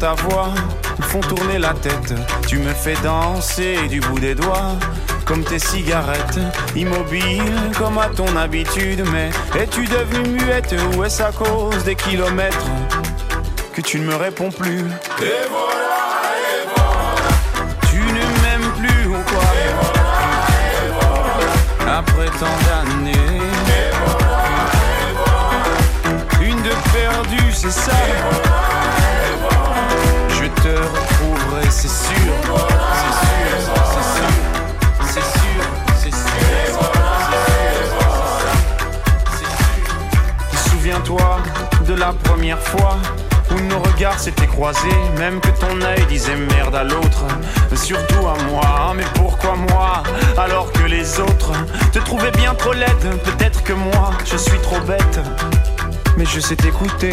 Ta voix font tourner la tête. Tu me fais danser du bout des doigts, comme tes cigarettes. Immobile comme à ton habitude, mais es-tu devenue muette ou est-ce à cause des kilomètres que tu ne me réponds plus? Et voilà, et voilà. Tu ne m'aimes plus ou quoi? Et voilà, et voilà. Après tant d'années. Et voilà, et voilà. Une de perdue, c'est ça? Et voilà. Retrouverai, c'est sûr. C'est sûr, c'est sûr. C'est sûr, c'est sûr. C'est sûr. Souviens-toi de la première fois où nos regards s'étaient croisés, même que ton œil disait merde à l'autre, surtout à moi. Mais pourquoi moi alors que les autres te trouvaient bien trop laide? Peut-être que moi je suis trop bête, mais je sais t'écouter.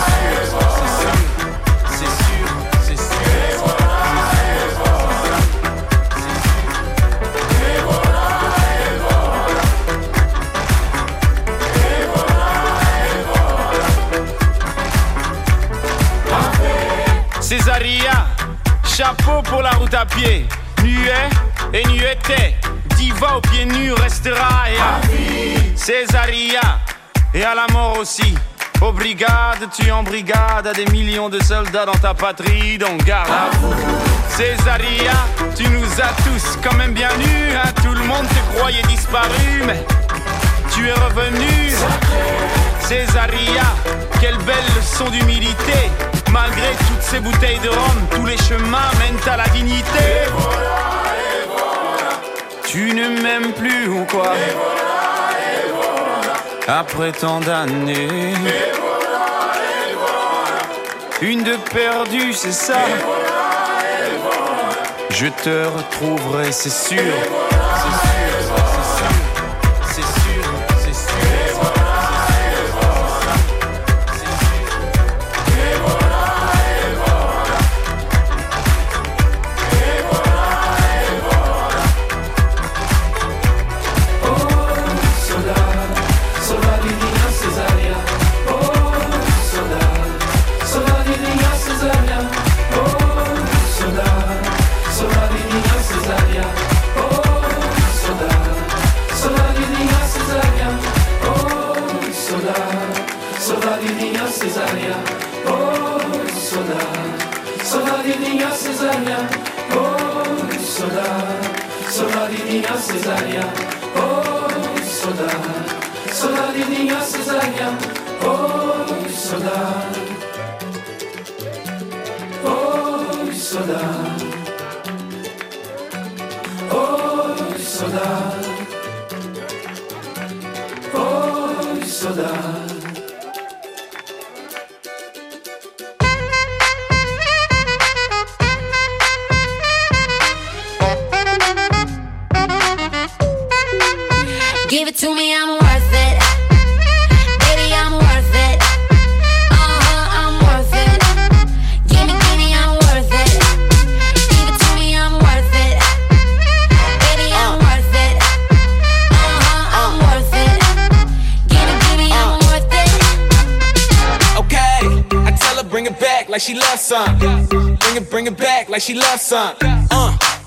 pied. Nuet et nueté, diva aux pieds nus restera. Et à Césaria, et à la mort aussi. Aux brigades, tu en brigade à des millions de soldats dans ta patrie, donc garde à vous. Césaria, tu nous as tous quand même bien nus, hein. tout le monde te croyait disparu, mais tu es revenu. Césaria, quelle belle leçon d'humilité. Malgré toutes ces bouteilles de rhum, tous les chemins mènent à la dignité. Tu ne m'aimes plus ou quoi Après tant d'années. Une de perdue, c'est ça. Je te retrouverai, c'est sûr. C'est sûr, Sonarinha cesária, oh saudade. Sonarinha cesária, oh soda, Oh soda, Oh soda, Oh soda. Me, I'm worth it. Baby, I'm worth it. Uh-huh, I'm worth it. Give me, give me, I'm worth it. Give it to me, I'm worth it. Baby, I'm worth it. Uh-huh, I'm worth it. Give me, give me, I'm worth it. Okay, I tell her bring it back like she loves some. Bring it, bring it back like she loves some. Uh,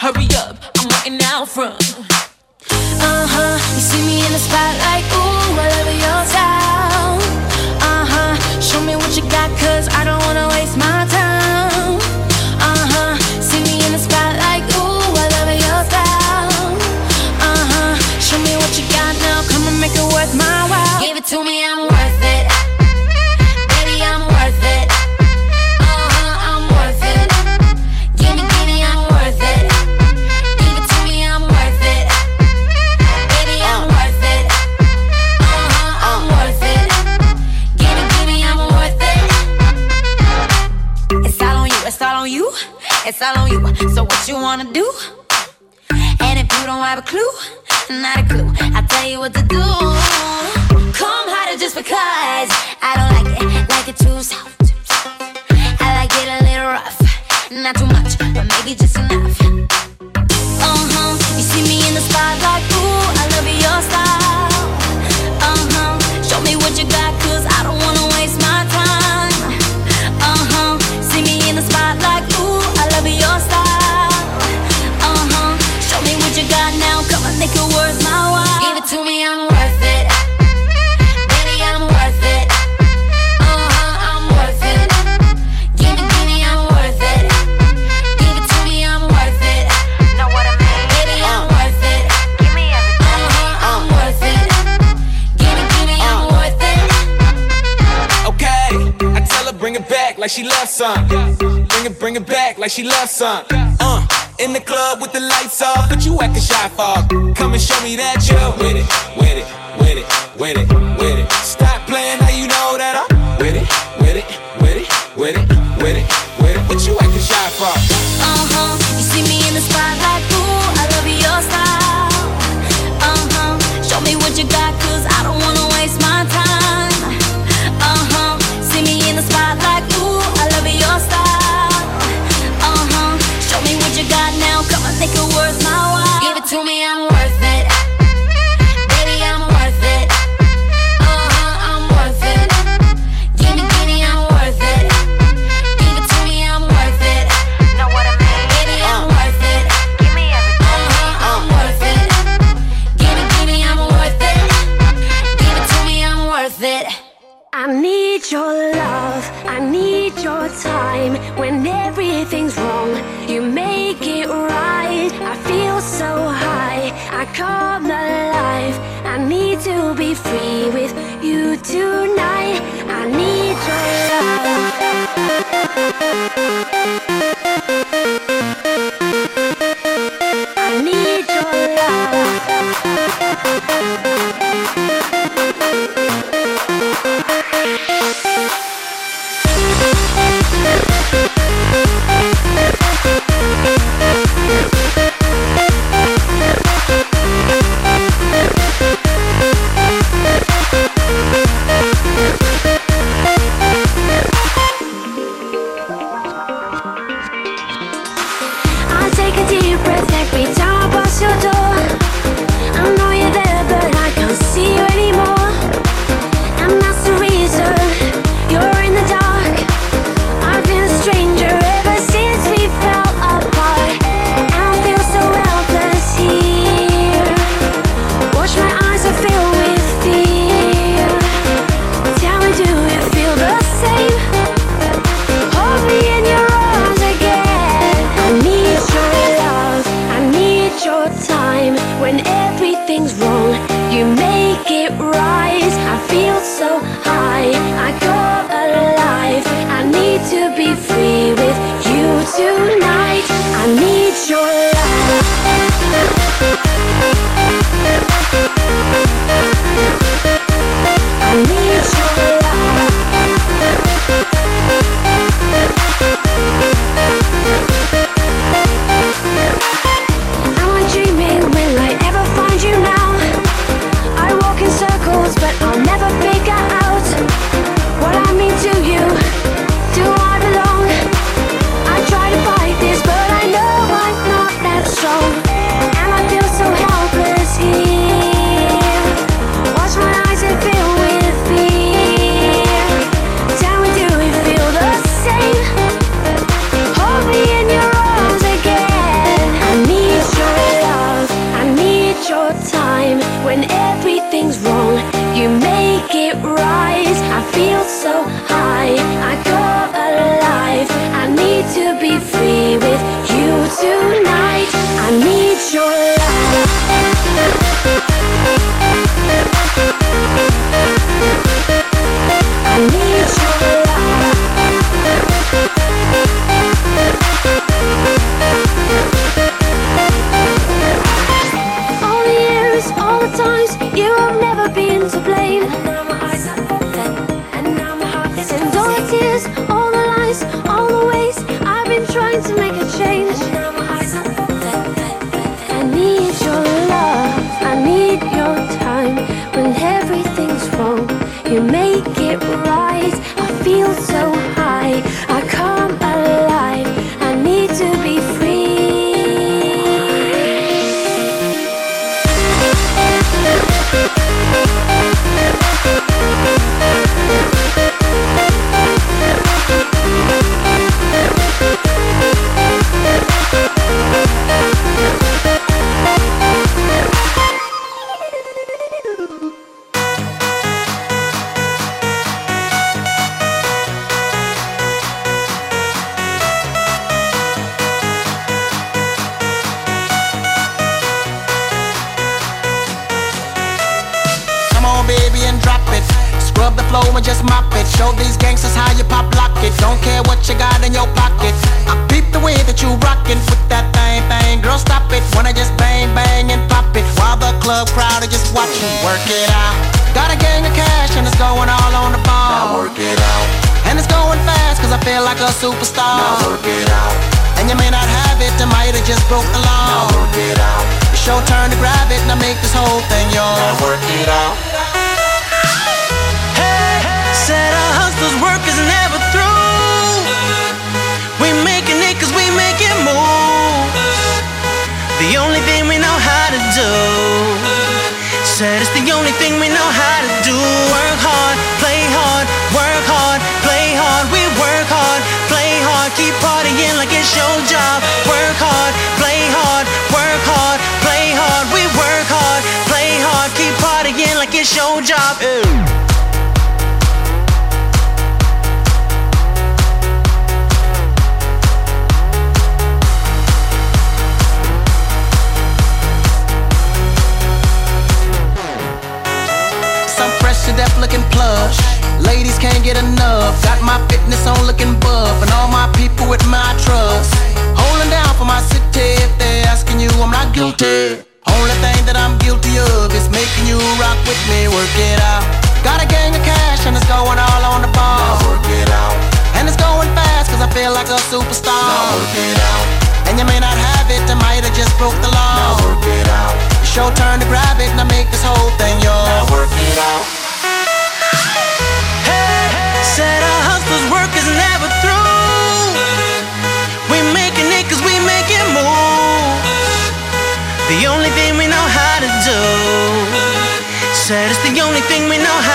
Hurry up, I'm waiting out front. Uh huh. You see me in the spotlight, ooh, like she loves some. Uh, in the club with the lights off, but you acting shy Fog, Come and show me that you're with it. job. Work hard, play hard, work hard, play hard. We work hard, play hard, keep partying like it's your job. Ew. that looking plush. Ladies can't get enough. Got my fitness on looking buff, and all my people with my trust guilty. If they're asking you, I'm not guilty. Only thing that I'm guilty of is making you rock with me, work it out. Got a gang of cash and it's going all on the ball. Now work it out. And it's going fast cause I feel like a superstar. Now work it out. And you may not have it, I might have just broke the law. Now work it out. It's your turn to grab it. And I make this whole thing yours. Now work it out. said it's the only thing we know how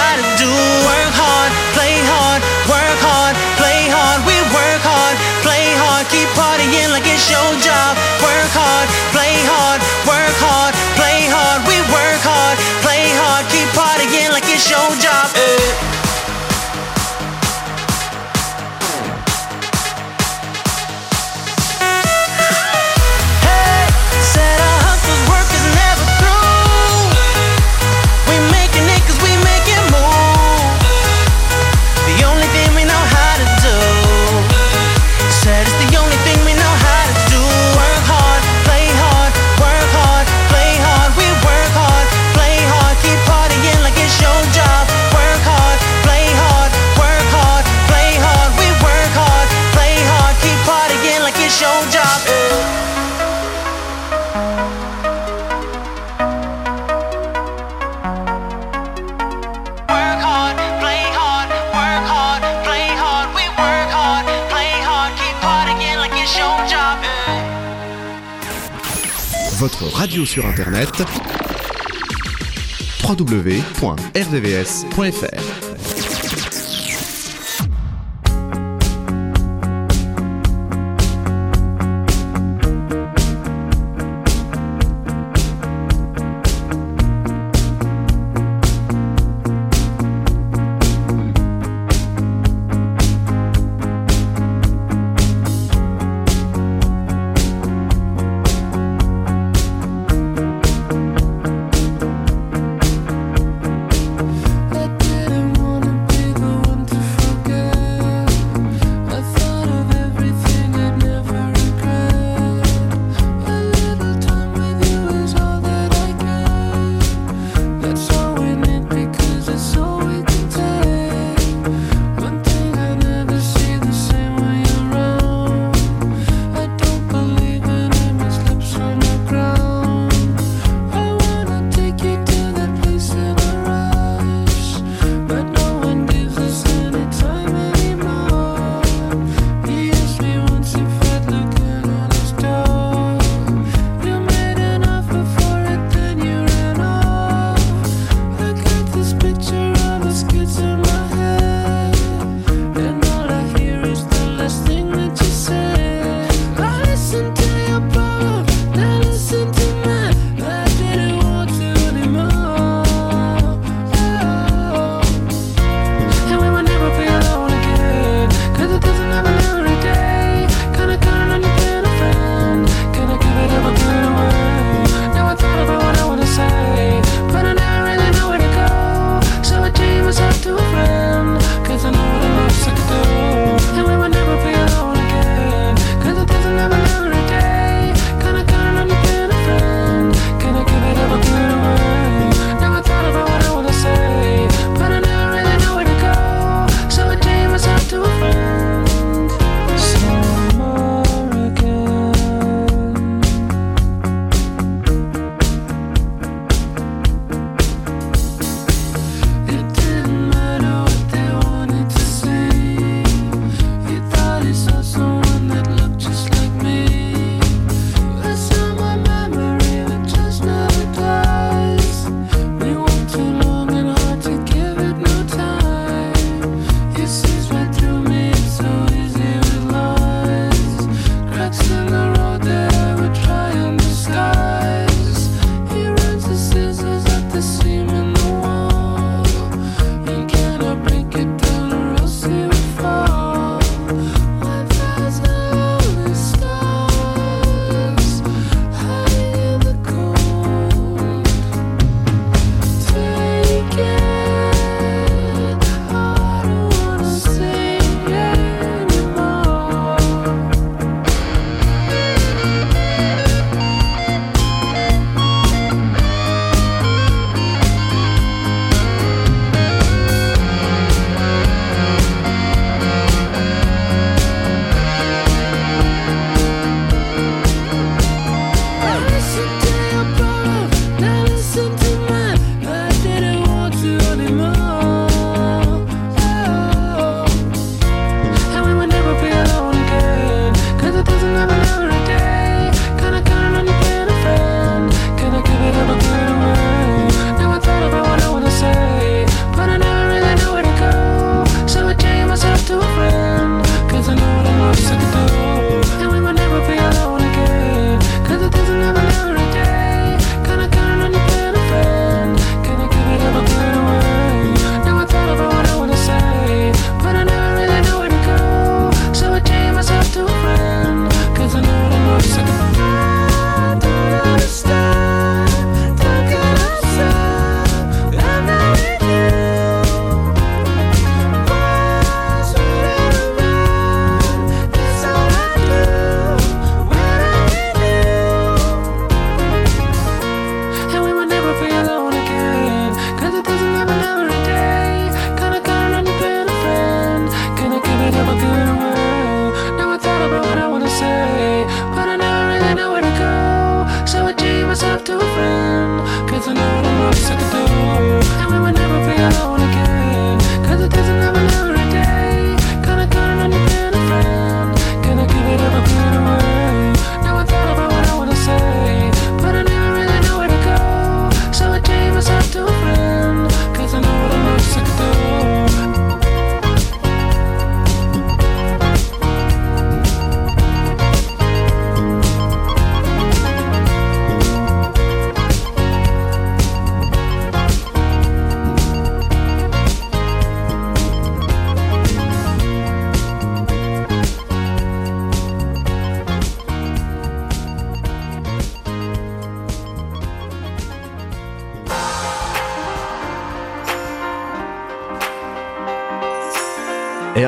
radio sur internet www.rdvs.fr.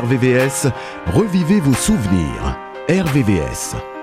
RVVS, revivez vos souvenirs. RVVS.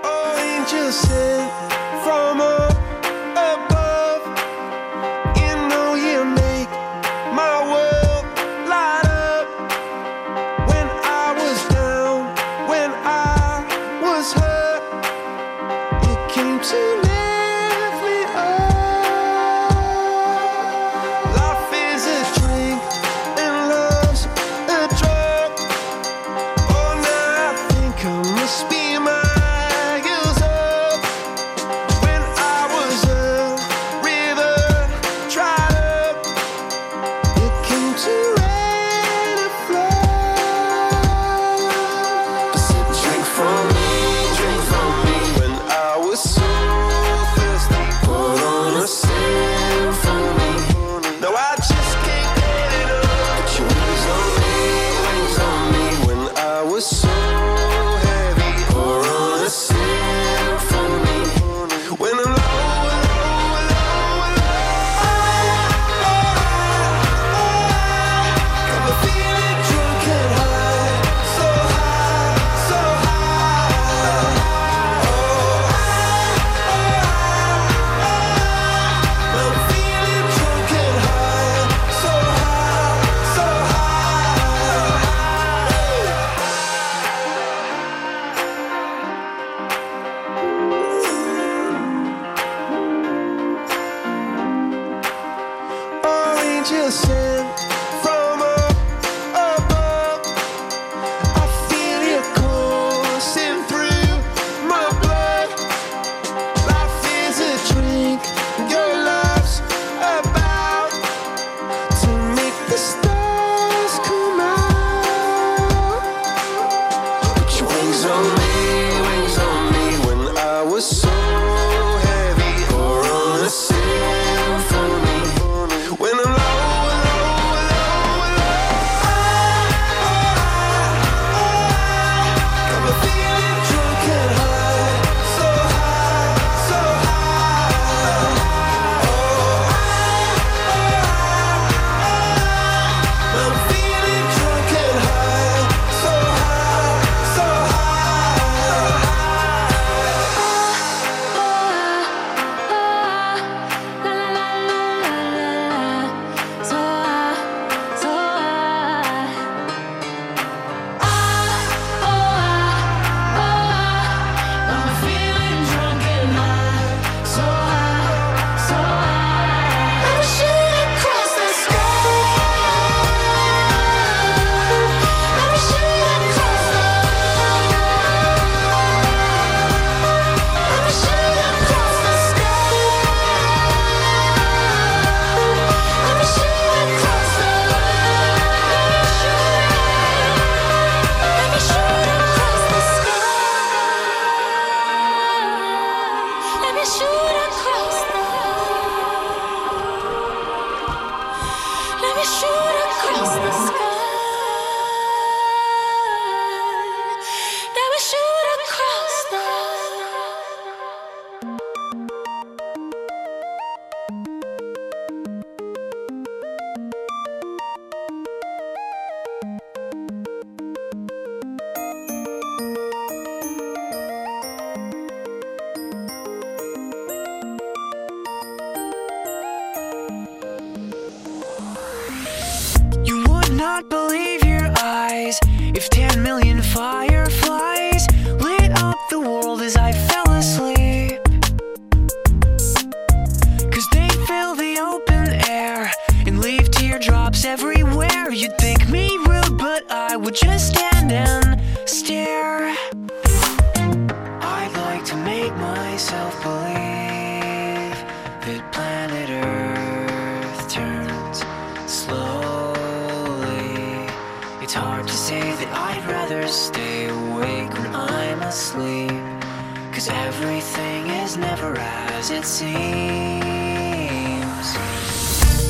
everything is never as it seems.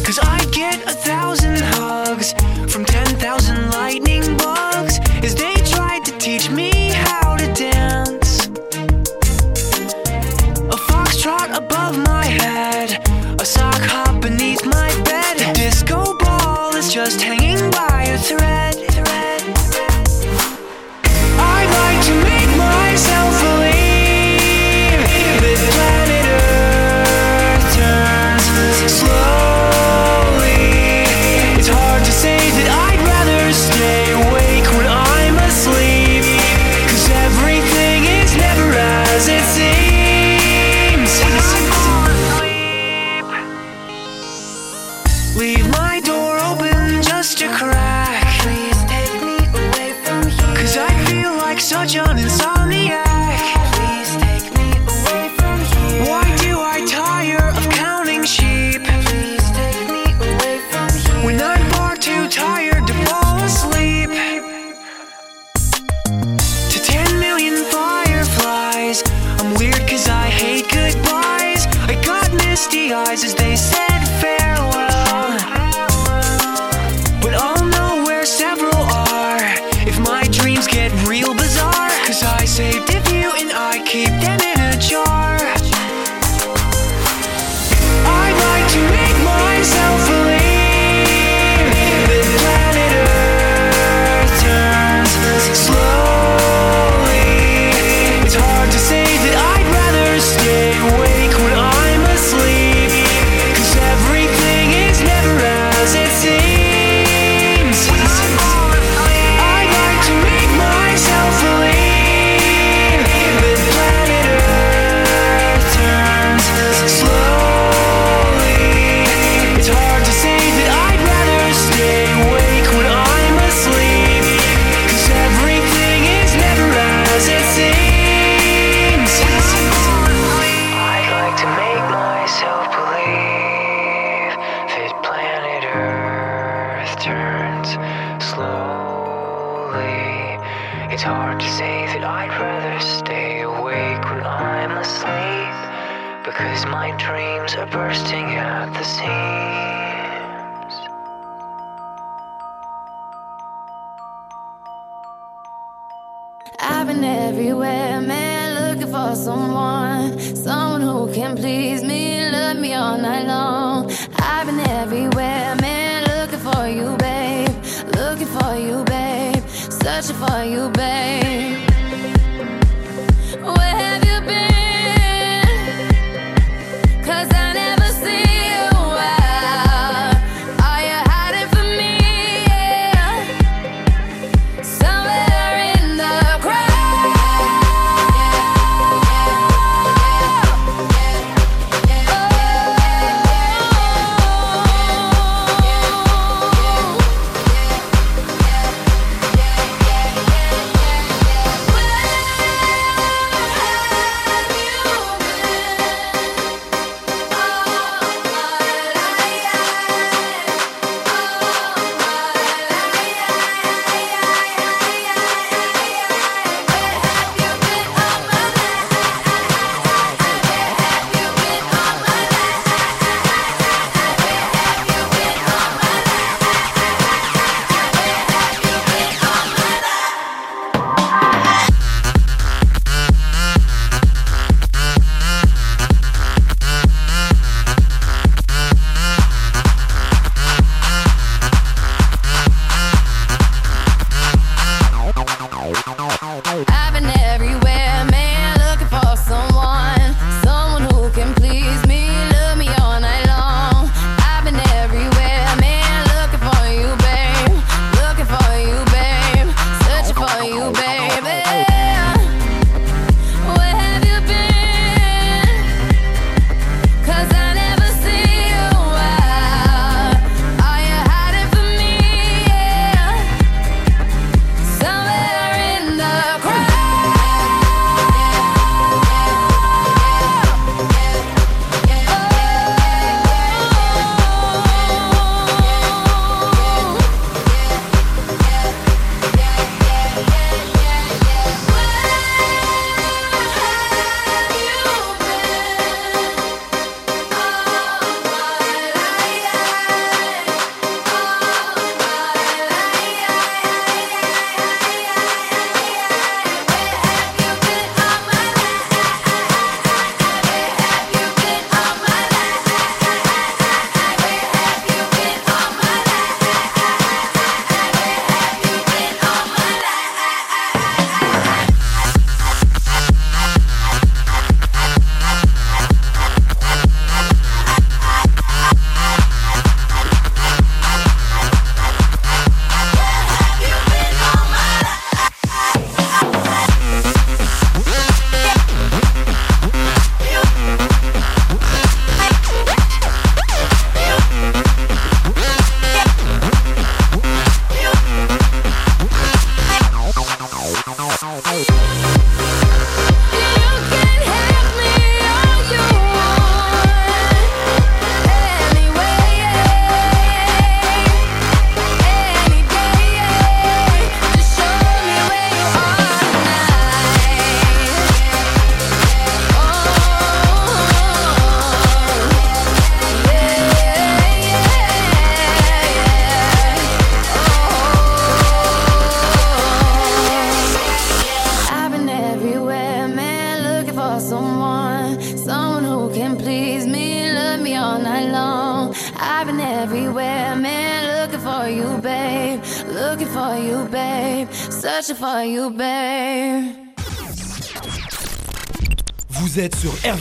Cause I get a thousand hugs from ten thousand lightning.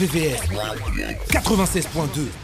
RVVS 96.2.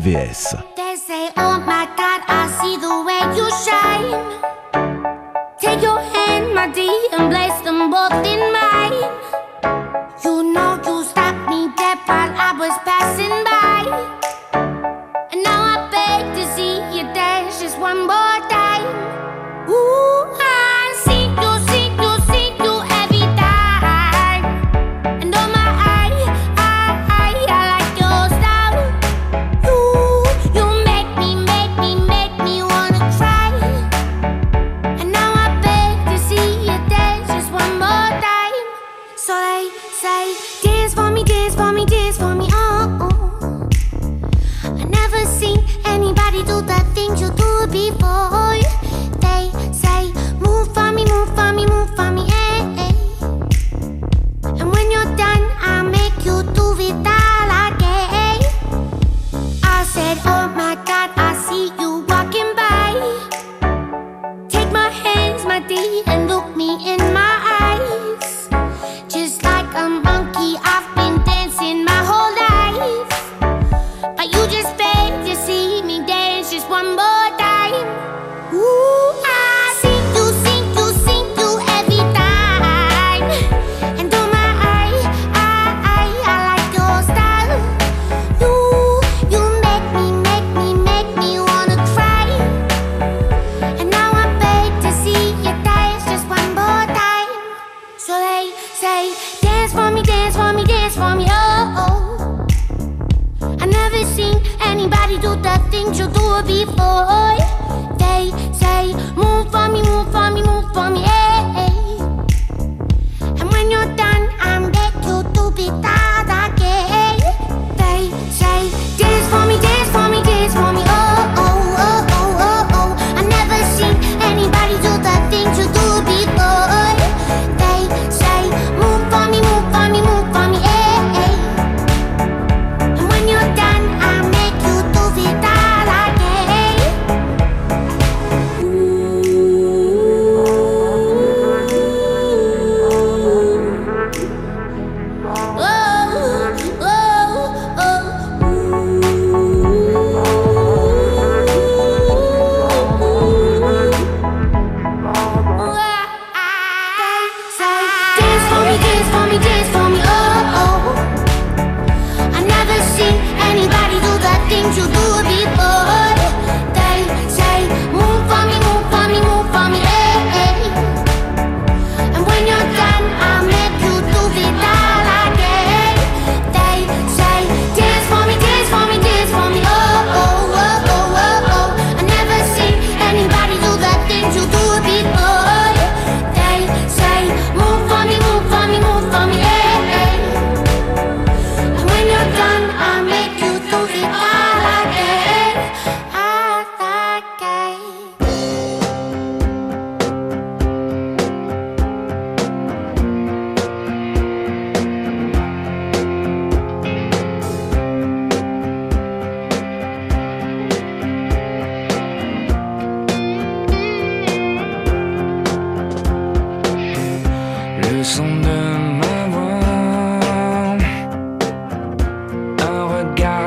souvenirs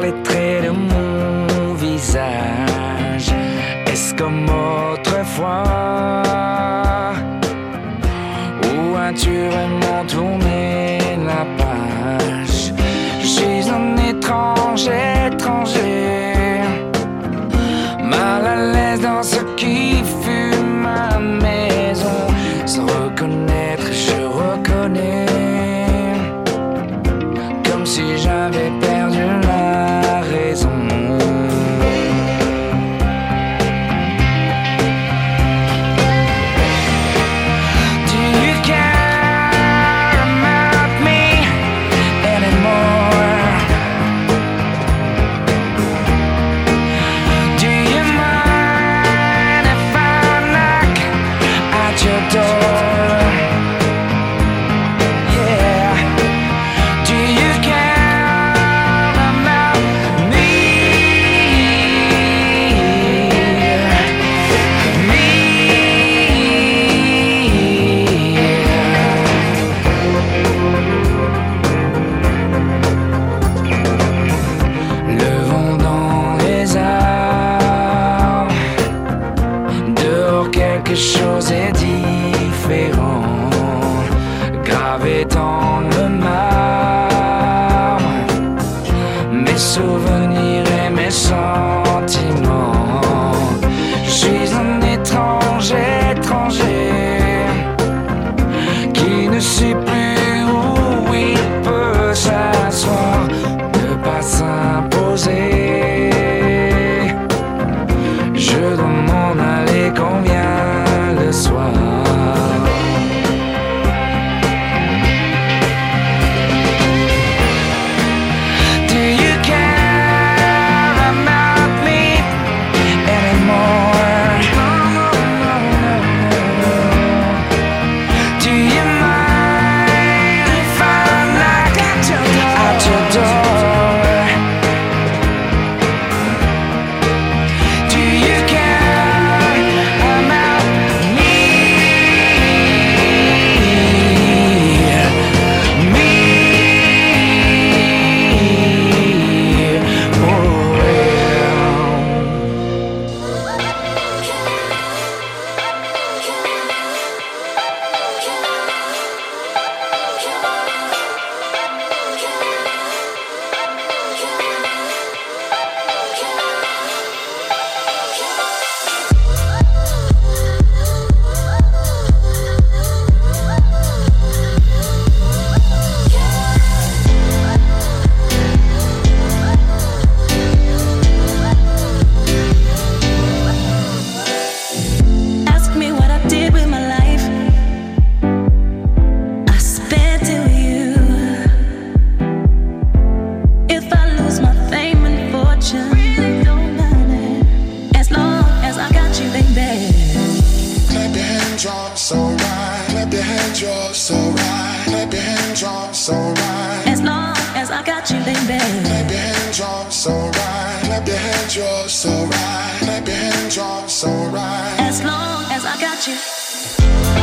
les traits de mon visage. Est-ce comme autrefois? Ou as-tu vraiment tourné la page? Je suis un étranger. It's alright. As long as I got you.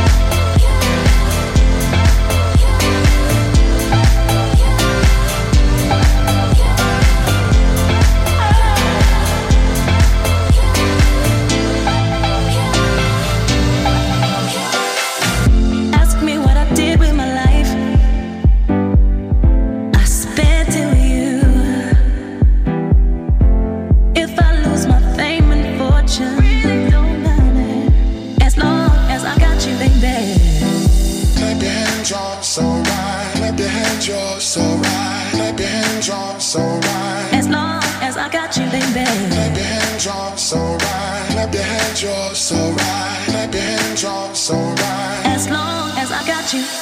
You.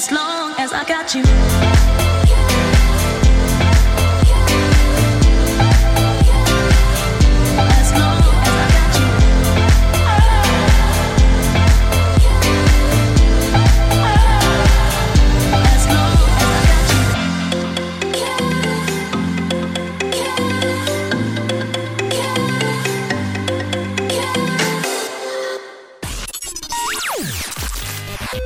As long as I got you.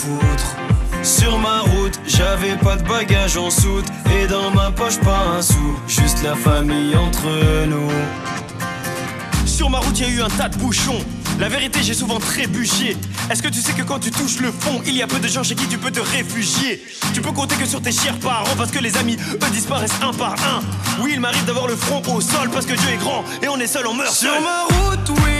Foutre. Sur ma route, j'avais pas de bagages en soute. Et dans ma poche, pas un sou. Juste la famille entre nous. Sur ma route, y a eu un tas de bouchons. La vérité, j'ai souvent trébuché. Est-ce que tu sais que quand tu touches le fond, il y a peu de gens chez qui tu peux te réfugier? Tu peux compter que sur tes chers parents parce que les amis, eux, disparaissent un par un. Oui, il m'arrive d'avoir le front au sol parce que Dieu est grand et on est seul, on meurt Sur seul. ma route, oui,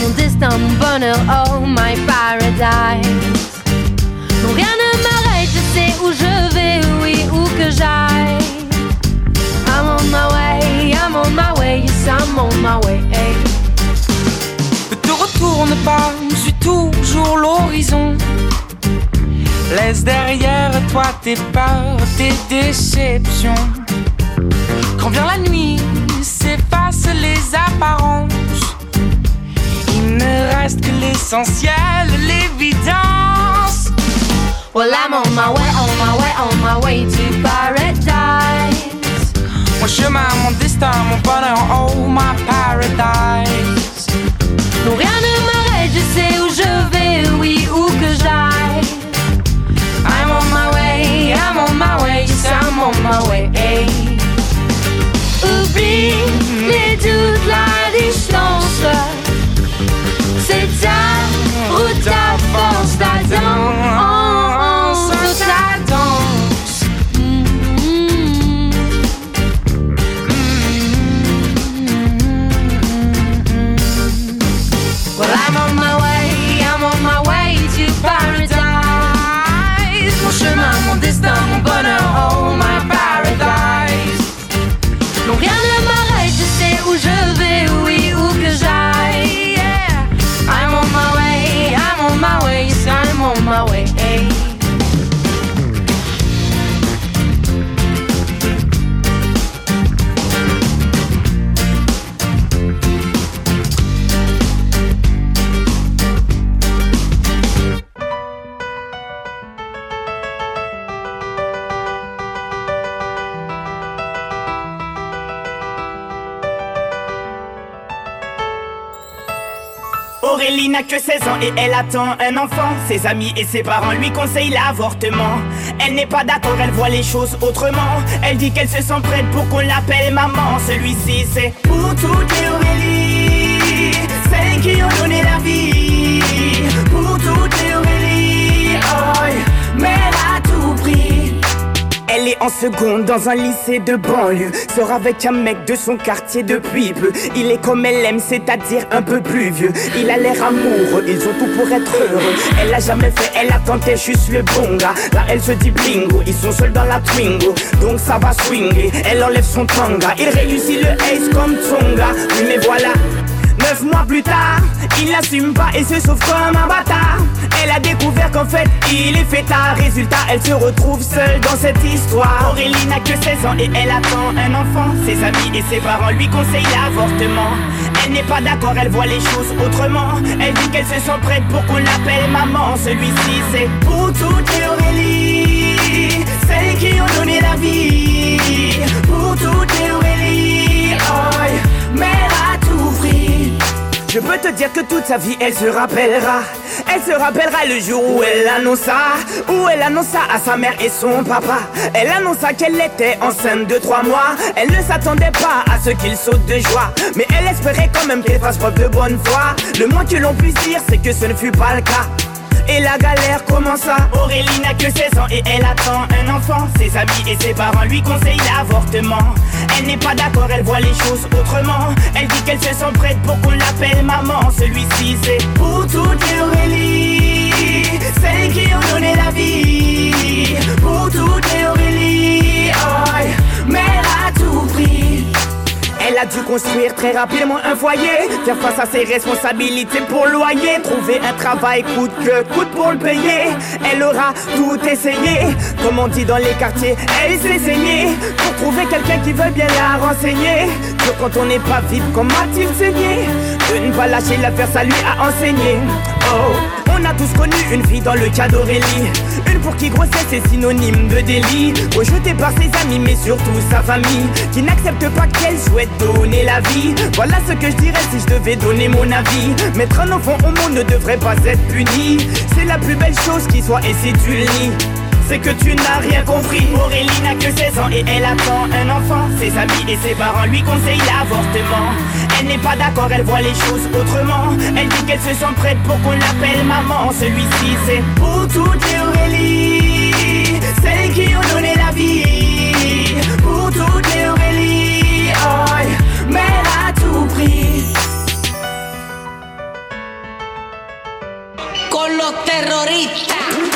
mon destin, mon bonheur, oh my paradise. Rien ne m'arrête, je sais où je vais, oui, où que j'aille. I'm on my way, I'm on my way, yes, I'm on my way. Ne te retourne pas, suis toujours l'horizon. Laisse derrière toi tes peurs, tes déceptions. Quand vient la nuit, s'effacent les apparences. Il ne reste que l'essentiel, l'évidence. Well, I'm on my way, on my way, on my way to paradise. Mon chemin, mon destin, mon bonheur, oh my paradise. Non, rien ne m'arrête, je sais où je vais, oui, où que j'aille. I'm on my way, I'm on my way, yes, I'm on my way. Oublie les doutes, la distance. down. Aurélie n'a que 16 ans et elle attend un enfant. Ses amis et ses parents lui conseillent l'avortement. Elle n'est pas d'accord, elle voit les choses autrement. Elle dit qu'elle se sent prête pour qu'on l'appelle maman. Celui-ci c'est pour toutes les Aurélie, celles qui ont donné la vie. Pour toutes les Aurélie, oh, mère à est en seconde dans un lycée de banlieue. Sort avec un mec de son quartier depuis peu. Il est comme elle aime, c'est-à-dire un peu plus vieux. Il a l'air amoureux, ils ont tout pour être heureux. Elle a jamais fait, elle a tenté juste le bon. Là, elle se dit bingo, ils sont seuls dans la Twingo. Donc ça va swinger. Elle enlève son tanga. Il réussit le ace comme Tonga. Mais voilà. Neuf mois plus tard, il n'assume pas et se sauve comme un bâtard. Elle a découvert qu'en fait, il est fêtard. Résultat, elle se retrouve seule dans cette histoire. Aurélie n'a que 16 ans et elle attend un enfant. Ses amis et ses parents lui conseillent l'avortement. Elle n'est pas d'accord, elle voit les choses autrement. Elle dit qu'elle se sent prête pour qu'on l'appelle maman. Celui-ci, c'est pour toutes les Aurélie, celles qui ont donné la vie. Pour toutes les Aurélie, oh, mère à tout prix. Je peux te dire que toute sa vie elle se rappellera Elle se rappellera le jour où elle annonça Où elle annonça à sa mère et son papa. Elle annonça qu'elle était enceinte de trois mois. Elle ne s'attendait pas à ce qu'il saute de joie. Mais elle espérait quand même qu'elle fasse preuve de bonne foi. Le moins que l'on puisse dire c'est que ce ne fut pas le cas. Et la galère commença Aurélie n'a que 16 ans et elle attend un enfant. Ses amis et ses parents lui conseillent l'avortement. Elle n'est pas d'accord, elle voit les choses autrement. Elle dit qu'elle se sent prête pour qu'on l'appelle maman. Celui-ci c'est pour toutes les Aurélie Celles qui ont donné la vie. Pour toutes les Aurélie Mère à tout prix elle a dû construire très rapidement un foyer, faire face à ses responsabilités pour loyer, trouver un travail coûte que coûte pour le payer. Elle aura tout essayé, comme on dit dans les quartiers, elle s'est saignée pour trouver quelqu'un qui veut bien la renseigner. Que quand on n'est pas vite, comment a-t-il saigné? De ne pas lâcher l'affaire, ça lui a enseigné. Oh, on a tous connu une fille dans le cas d'Aurélie, une pour qui grossesse est synonyme de délit, rejetée par ses amis mais surtout sa famille, qui n'accepte pas qu'elle souhaite donner la vie. Voilà ce que je dirais si je devais donner mon avis. Mettre un enfant au monde ne devrait pas être puni. C'est la plus belle chose qui soit et si tu le c'est que tu n'as rien compris. Aurélie n'a que 16 ans et elle attend un enfant. Ses amis et ses parents lui conseillent l'avortement. Elle n'est pas d'accord, elle voit les choses autrement. Elle dit qu'elle se sent prête pour qu'on l'appelle maman. Celui-ci c'est pour toutes les Aurélie, celles qui ont donné la vie. Pour toutes les Aurélie, oh, mère à tout prix. con los terroristas.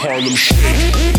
Harlem Shake.